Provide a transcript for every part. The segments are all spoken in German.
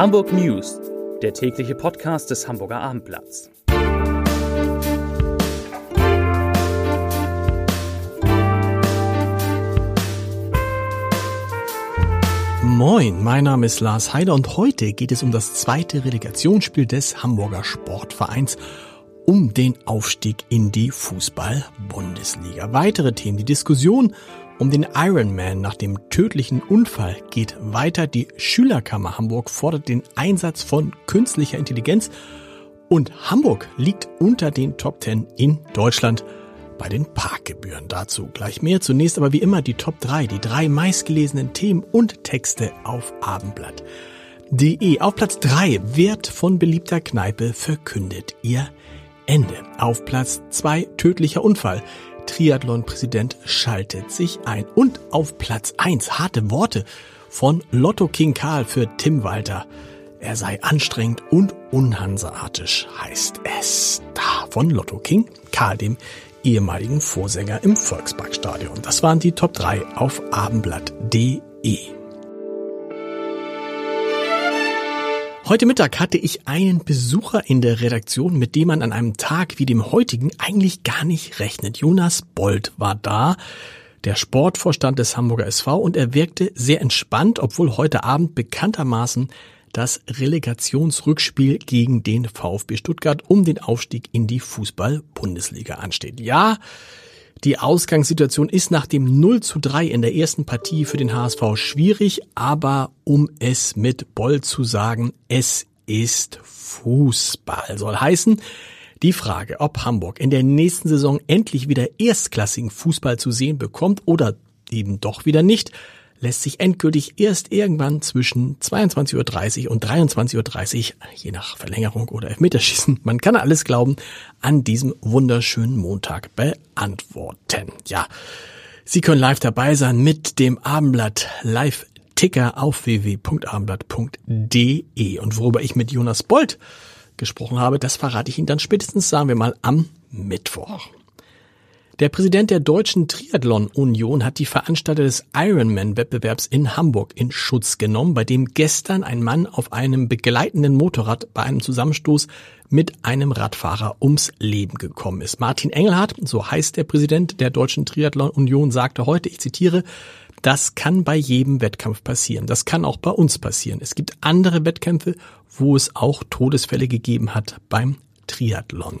Hamburg News, der tägliche Podcast des Hamburger Abendblatts. Moin, mein Name ist Lars Heider und heute geht es um das zweite Relegationsspiel des Hamburger Sportvereins um den Aufstieg in die Fußball-Bundesliga. Weitere Themen, die Diskussion um den Ironman nach dem tödlichen Unfall geht weiter. Die Schülerkammer Hamburg fordert den Einsatz von künstlicher Intelligenz und Hamburg liegt unter den Top 10 in Deutschland bei den Parkgebühren. Dazu gleich mehr. Zunächst aber wie immer die Top 3, die drei meistgelesenen Themen und Texte auf Abendblatt.de. Auf Platz 3 wird von beliebter Kneipe verkündet ihr Ende. Auf Platz 2 tödlicher Unfall. Triathlon-Präsident schaltet sich ein. Und auf Platz 1 harte Worte von Lotto King Karl für Tim Walter. Er sei anstrengend und unhanseatisch, heißt es. Da von Lotto King Karl, dem ehemaligen Vorsänger im Volksparkstadion. Das waren die Top 3 auf abendblatt.de. Heute Mittag hatte ich einen Besucher in der Redaktion, mit dem man an einem Tag wie dem heutigen eigentlich gar nicht rechnet. Jonas Bold war da, der Sportvorstand des Hamburger SV, und er wirkte sehr entspannt, obwohl heute Abend bekanntermaßen das Relegationsrückspiel gegen den VfB Stuttgart um den Aufstieg in die Fußball-Bundesliga ansteht. Ja, die Ausgangssituation ist nach dem 0 zu 3 in der ersten Partie für den HSV schwierig, aber um es mit Boll zu sagen, es ist Fußball. Soll heißen, die Frage, ob Hamburg in der nächsten Saison endlich wieder erstklassigen Fußball zu sehen bekommt oder eben doch wieder nicht, lässt sich endgültig erst irgendwann zwischen 22.30 Uhr und 23.30 Uhr, je nach Verlängerung oder Elfmeterschießen, man kann alles glauben, an diesem wunderschönen Montag beantworten. Ja, Sie können live dabei sein mit dem Abendblatt Live Ticker auf www.abendblatt.de. Und worüber ich mit Jonas Bold gesprochen habe, das verrate ich Ihnen dann spätestens, sagen wir mal, am Mittwoch. Der Präsident der Deutschen Triathlon Union hat die Veranstalter des Ironman-Wettbewerbs in Hamburg in Schutz genommen, bei dem gestern ein Mann auf einem begleitenden Motorrad bei einem Zusammenstoß mit einem Radfahrer ums Leben gekommen ist. Martin Engelhardt, so heißt der Präsident der Deutschen Triathlon Union, sagte heute, ich zitiere, das kann bei jedem Wettkampf passieren. Das kann auch bei uns passieren. Es gibt andere Wettkämpfe, wo es auch Todesfälle gegeben hat beim Triathlon.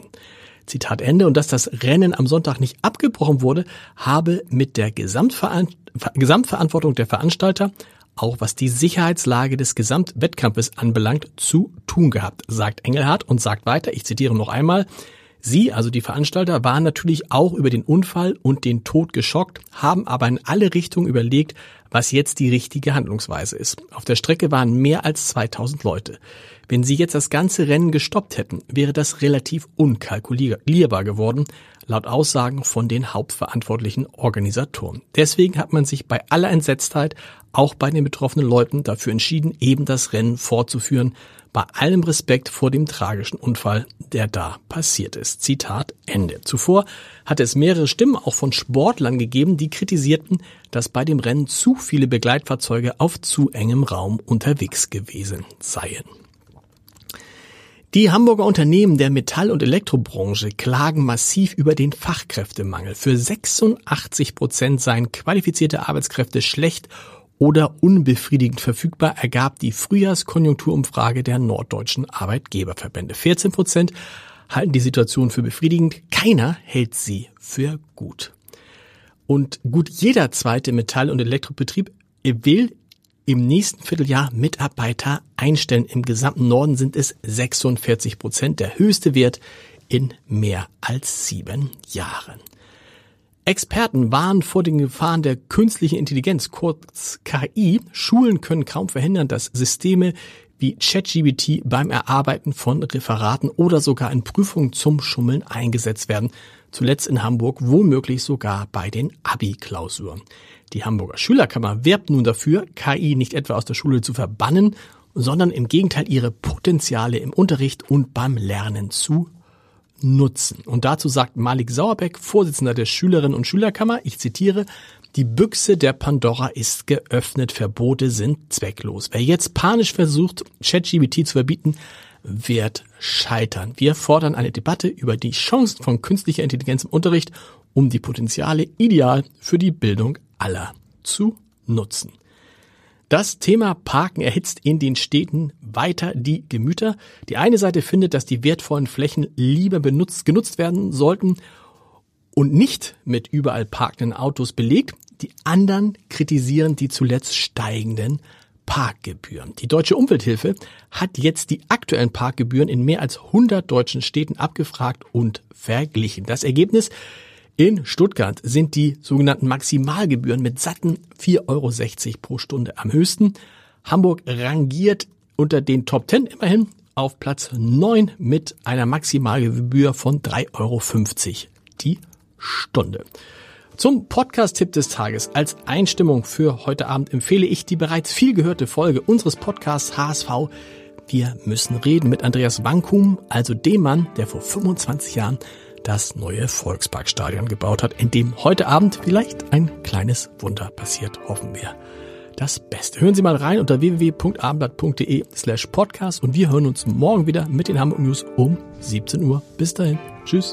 Zitat Ende. Und dass das Rennen am Sonntag nicht abgebrochen wurde, habe mit der Gesamtverantwortung der Veranstalter, auch was die Sicherheitslage des Gesamtwettkampfes anbelangt, zu tun gehabt, sagt Engelhardt und sagt weiter, ich zitiere noch einmal, Sie, also die Veranstalter, waren natürlich auch über den Unfall und den Tod geschockt, haben aber in alle Richtungen überlegt, was jetzt die richtige Handlungsweise ist. Auf der Strecke waren mehr als 2000 Leute. Wenn sie jetzt das ganze Rennen gestoppt hätten, wäre das relativ unkalkulierbar geworden, laut Aussagen von den hauptverantwortlichen Organisatoren. Deswegen hat man sich bei aller Entsetztheit auch bei den betroffenen Leuten dafür entschieden, eben das Rennen fortzuführen, bei allem Respekt vor dem tragischen Unfall, der da passiert ist. Zitat Ende. Zuvor hatte es mehrere Stimmen auch von Sportlern gegeben, die kritisierten, dass bei dem Rennen zu viele Begleitfahrzeuge auf zu engem Raum unterwegs gewesen seien. Die Hamburger Unternehmen der Metall- und Elektrobranche klagen massiv über den Fachkräftemangel. Für 86 Prozent seien qualifizierte Arbeitskräfte schlecht oder unbefriedigend verfügbar, ergab die Frühjahrskonjunkturumfrage der norddeutschen Arbeitgeberverbände. 14 Prozent halten die Situation für befriedigend, keiner hält sie für gut. Und gut jeder zweite Metall- und Elektrobetrieb will im nächsten Vierteljahr Mitarbeiter einstellen. Im gesamten Norden sind es 46 Prozent, der höchste Wert in mehr als sieben Jahren. Experten warnen vor den Gefahren der künstlichen Intelligenz, kurz KI. Schulen können kaum verhindern, dass Systeme wie ChatGBT beim Erarbeiten von Referaten oder sogar in Prüfungen zum Schummeln eingesetzt werden. Zuletzt in Hamburg womöglich sogar bei den Abi-Klausuren. Die Hamburger Schülerkammer werbt nun dafür, KI nicht etwa aus der Schule zu verbannen, sondern im Gegenteil ihre Potenziale im Unterricht und beim Lernen zu nutzen. Und dazu sagt Malik Sauerbeck, Vorsitzender der Schülerinnen und Schülerkammer, ich zitiere, Die Büchse der Pandora ist geöffnet, Verbote sind zwecklos. Wer jetzt panisch versucht, ChatGPT zu verbieten, wird scheitern. Wir fordern eine Debatte über die Chancen von künstlicher Intelligenz im Unterricht, um die Potenziale ideal für die Bildung aller zu nutzen. Das Thema Parken erhitzt in den Städten weiter die Gemüter. Die eine Seite findet, dass die wertvollen Flächen lieber benutzt, genutzt werden sollten und nicht mit überall parkenden Autos belegt. Die anderen kritisieren die zuletzt steigenden Parkgebühren. Die Deutsche Umwelthilfe hat jetzt die aktuellen Parkgebühren in mehr als 100 deutschen Städten abgefragt und verglichen. Das Ergebnis in Stuttgart sind die sogenannten Maximalgebühren mit satten 4,60 Euro pro Stunde am höchsten. Hamburg rangiert unter den Top 10 immerhin auf Platz 9 mit einer Maximalgebühr von 3,50 Euro die Stunde. Zum Podcast-Tipp des Tages als Einstimmung für heute Abend empfehle ich die bereits viel gehörte Folge unseres Podcasts HSV Wir müssen reden mit Andreas Wankum, also dem Mann, der vor 25 Jahren das neue Volksparkstadion gebaut hat, in dem heute Abend vielleicht ein kleines Wunder passiert, hoffen wir. Das Beste. Hören Sie mal rein unter www.abendblatt.de slash podcast und wir hören uns morgen wieder mit den Hamburg News um 17 Uhr. Bis dahin. Tschüss.